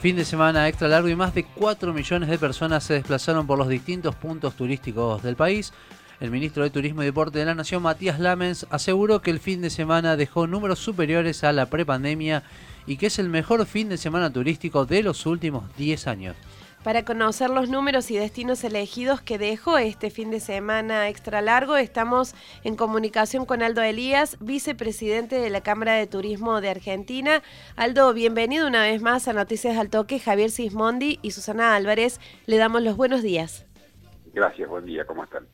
Fin de semana extra largo y más de 4 millones de personas se desplazaron por los distintos puntos turísticos del país. El ministro de Turismo y Deporte de la Nación, Matías Lamens, aseguró que el fin de semana dejó números superiores a la prepandemia y que es el mejor fin de semana turístico de los últimos 10 años. Para conocer los números y destinos elegidos que dejó este fin de semana extra largo, estamos en comunicación con Aldo Elías, vicepresidente de la Cámara de Turismo de Argentina. Aldo, bienvenido una vez más a Noticias al Toque. Javier Sismondi y Susana Álvarez, le damos los buenos días. Gracias, buen día, ¿cómo están?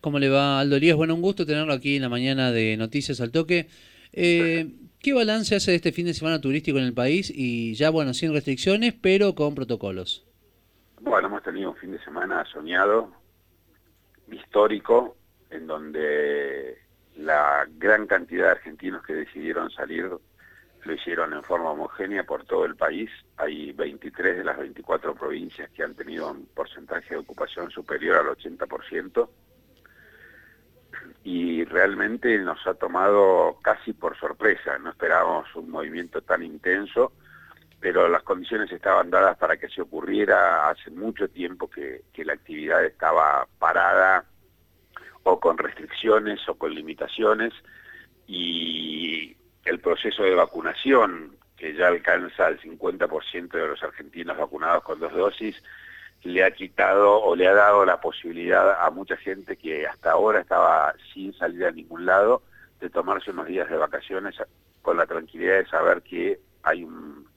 ¿Cómo le va Aldo Elías? Bueno, un gusto tenerlo aquí en la mañana de Noticias al Toque. Eh, ¿Qué balance hace de este fin de semana turístico en el país? Y ya, bueno, sin restricciones, pero con protocolos. Bueno, hemos tenido un fin de semana soñado, histórico, en donde la gran cantidad de argentinos que decidieron salir lo hicieron en forma homogénea por todo el país. Hay 23 de las 24 provincias que han tenido un porcentaje de ocupación superior al 80%. Y realmente nos ha tomado casi por sorpresa. No esperábamos un movimiento tan intenso pero las condiciones estaban dadas para que se ocurriera hace mucho tiempo que, la actividad estaba parada o con restricciones o con limitaciones y el proceso de vacunación que ya alcanza el 50% de los argentinos vacunados con dos dosis le ha quitado o le ha dado la posibilidad a mucha gente que hasta ahora estaba sin salir a ningún lado de tomarse unos días de vacaciones con la tranquilidad de saber que hay un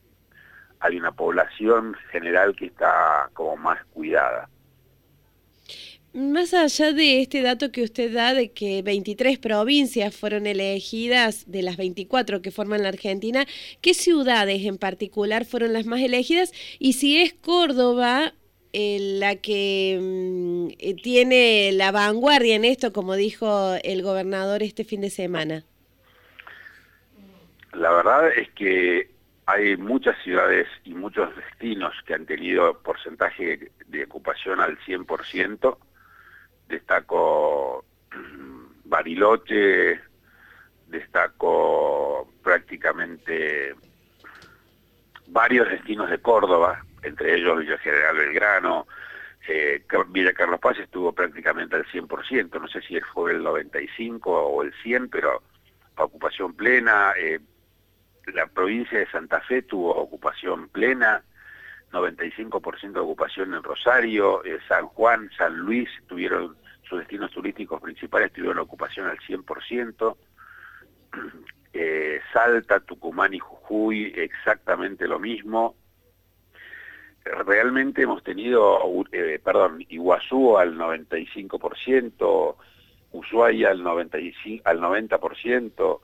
hay una población general que está como más cuidada. Más allá de este dato que usted da de que 23 provincias fueron elegidas de las 24 que forman la Argentina, ¿qué ciudades en particular fueron las más elegidas? Y si es Córdoba eh, la que mm, eh, tiene la vanguardia en esto, como dijo el gobernador este fin de semana. La verdad es que hay muchas ciudades y muchos destinos que han tenido porcentaje de ocupación al 100%. Destaco mm, Bariloche, destaco prácticamente varios destinos de Córdoba, entre ellos Villa General Belgrano, eh, Villa Carlos Paz estuvo prácticamente al 100%, no sé si fue el 95 o el 100, pero ocupación plena, eh, la provincia de Santa Fe tuvo ocupación plena, 95% de ocupación en Rosario, eh, San Juan, San Luis tuvieron sus destinos turísticos principales tuvieron ocupación al 100%, eh, Salta, Tucumán y Jujuy exactamente lo mismo. Realmente hemos tenido, eh, perdón, Iguazú al 95%, Ushuaia al, 95, al 90%,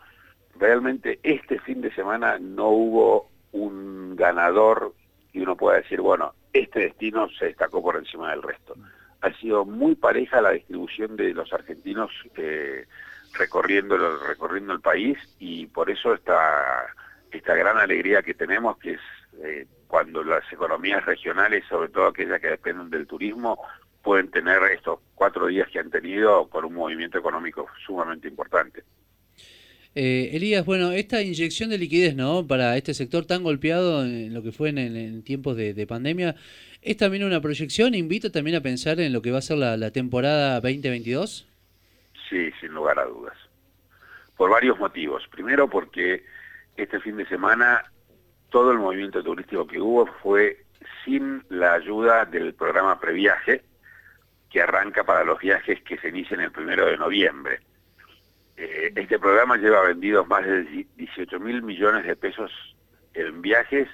realmente este fin de semana no hubo un ganador y uno pueda decir, bueno, este destino se destacó por encima del resto. Ha sido muy pareja la distribución de los argentinos eh, recorriendo, recorriendo el país y por eso esta, esta gran alegría que tenemos, que es eh, cuando las economías regionales, sobre todo aquellas que dependen del turismo, pueden tener estos cuatro días que han tenido con un movimiento económico sumamente importante. Eh, Elías, bueno, esta inyección de liquidez, ¿no? Para este sector tan golpeado en lo que fue en, tiempos de, pandemia, ¿es también una proyección? ¿Invita también a pensar en lo que va a ser la, temporada 2022? Sí, sin lugar a dudas. Por varios motivos. Primero porque este fin de semana todo el movimiento turístico que hubo fue sin la ayuda del programa Previaje, que arranca para los viajes que se inician el primero de noviembre. Eh, este programa lleva vendidos más de 18 mil millones de pesos en viajes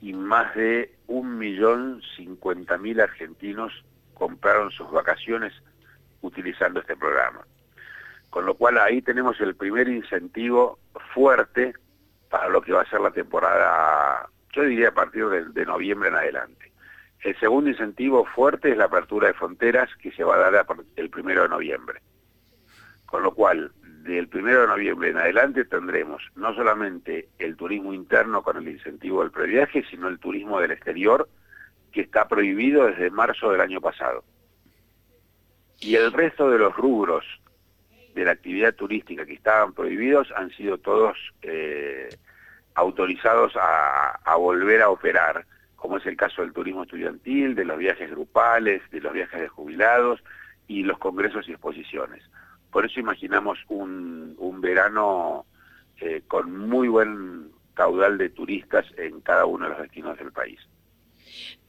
y más de un millón cincuenta mil argentinos compraron sus vacaciones utilizando este programa. Con lo cual ahí tenemos el primer incentivo fuerte para lo que va a ser la temporada, yo diría a partir de noviembre en adelante. El segundo incentivo fuerte es la apertura de fronteras que se va a dar el primero de noviembre. Con lo cual, del 1 de noviembre en adelante tendremos no solamente el turismo interno con el incentivo del previaje, sino el turismo del exterior, que está prohibido desde marzo del año pasado. Y el resto de los rubros de la actividad turística que estaban prohibidos han sido todos eh, autorizados a, volver a operar como es el caso del turismo estudiantil, de los viajes grupales, de los viajes de jubilados y los congresos y exposiciones. Por eso imaginamos un, verano eh, con muy buen caudal de turistas en cada uno de los destinos del país.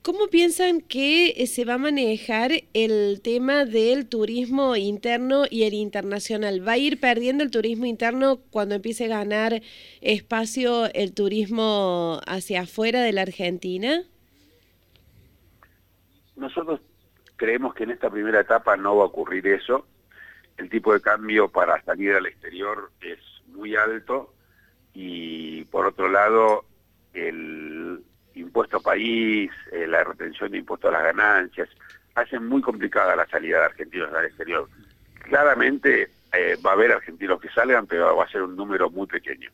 ¿Cómo piensan que eh, se va a manejar el tema del turismo interno y el internacional? ¿Va a ir perdiendo el turismo interno cuando empiece a ganar espacio el turismo hacia afuera de la Argentina? Nosotros creemos que en esta primera etapa no va a ocurrir eso. El tipo de cambio para salir al exterior es muy alto y por otro lado el impuesto país, eh, la retención de impuestos a las ganancias, hacen muy complicada la salida de argentinos al exterior. Claramente eh, va a haber argentinos que salgan, pero va a ser un número muy pequeño.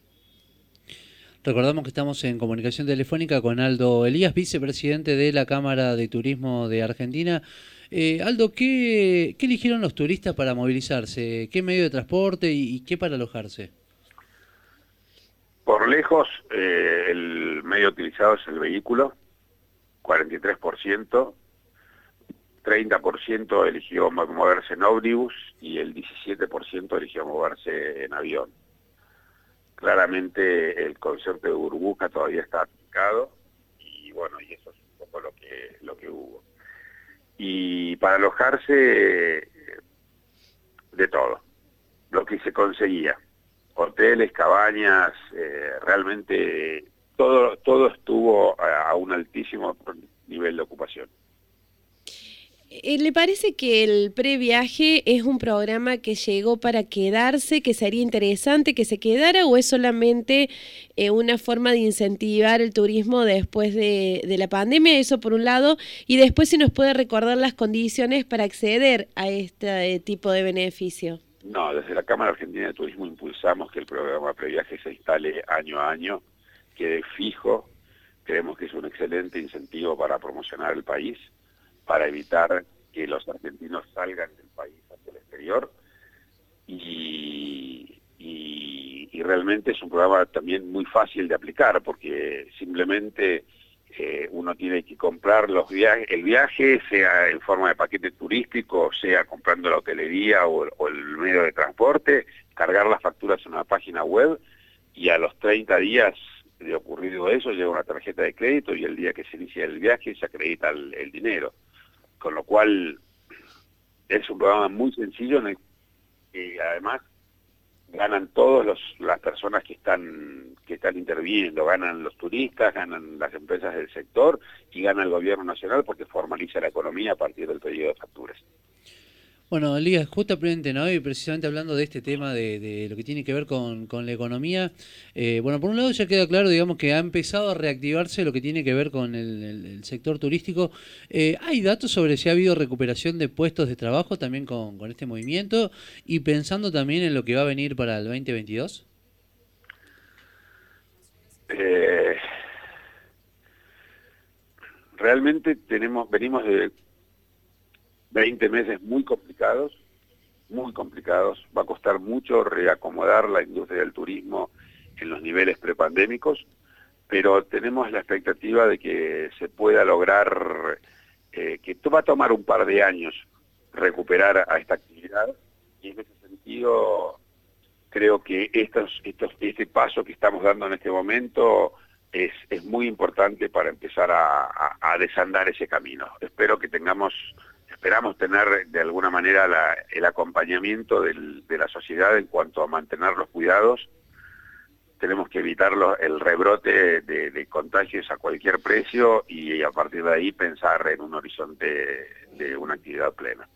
Recordamos que estamos en comunicación telefónica con Aldo Elías, vicepresidente de la Cámara de Turismo de Argentina. Eh, Aldo, ¿qué, eligieron los turistas para movilizarse? ¿Qué medio de transporte y qué para alojarse? Por lejos, eh, el medio utilizado es el vehículo, 43%, 30% eligió moverse en ómnibus y el 17% eligió moverse en avión. Claramente el concepto de burbuja todavía está aplicado y bueno, y eso es un poco lo que, lo que hubo. Y para alojarse, de todo, lo que se conseguía hoteles, cabañas, eh, realmente todo, todo estuvo a, un altísimo nivel de ocupación. Eh, ¿Le parece que el previaje es un programa que llegó para quedarse, que sería interesante que se quedara o es solamente eh, una forma de incentivar el turismo después de, de, la pandemia? Eso por un lado. Y después si nos puede recordar las condiciones para acceder a este tipo de beneficio. No, desde la Cámara Argentina de Turismo impulsamos que el programa Previaje se instale año a año, quede fijo. Creemos que es un excelente incentivo para promocionar el país, para evitar que los argentinos salgan del país hacia el exterior. Y, realmente es un programa también muy fácil de aplicar, porque simplemente eh, uno tiene que comprar los el viaje, sea en forma de paquete turístico, sea comprando la hotelería o, el medio de transporte, cargar las facturas en una página web y a los 30 días de ocurrido eso llega una tarjeta de crédito y el día que se inicia el viaje se acredita el, dinero. Con lo cual es un programa muy sencillo en el que además ganan todas las personas que están que están interviniendo, ganan los turistas, ganan las empresas del sector y gana el gobierno nacional porque formaliza la economía a partir del pedido de facturas. Bueno, Elías, justamente, ¿no? Y precisamente hablando de este tema de, lo que tiene que ver con, la economía, eh, bueno, por un lado ya queda claro, digamos, que ha empezado a reactivarse lo que tiene que ver con el, sector turístico. Eh, ¿Hay datos sobre si ha habido recuperación de puestos de trabajo también con, este movimiento y pensando también en lo que va a venir para el 2022? Eh, realmente tenemos venimos de 20 meses muy complicados, muy complicados. Va a costar mucho reacomodar la industria del turismo en los niveles prepandémicos, pero tenemos la expectativa de que se pueda lograr, eh, que va a tomar un par de años recuperar a esta actividad y en ese sentido creo que estos, estos, este paso que estamos dando en este momento es, muy importante para empezar a desandar ese camino. Espero que tengamos esperamos tener de alguna manera el acompañamiento de la sociedad en cuanto a mantener los cuidados. Tenemos que evitar el rebrote de, contagios a cualquier precio y a partir de ahí pensar en un horizonte de una actividad plena.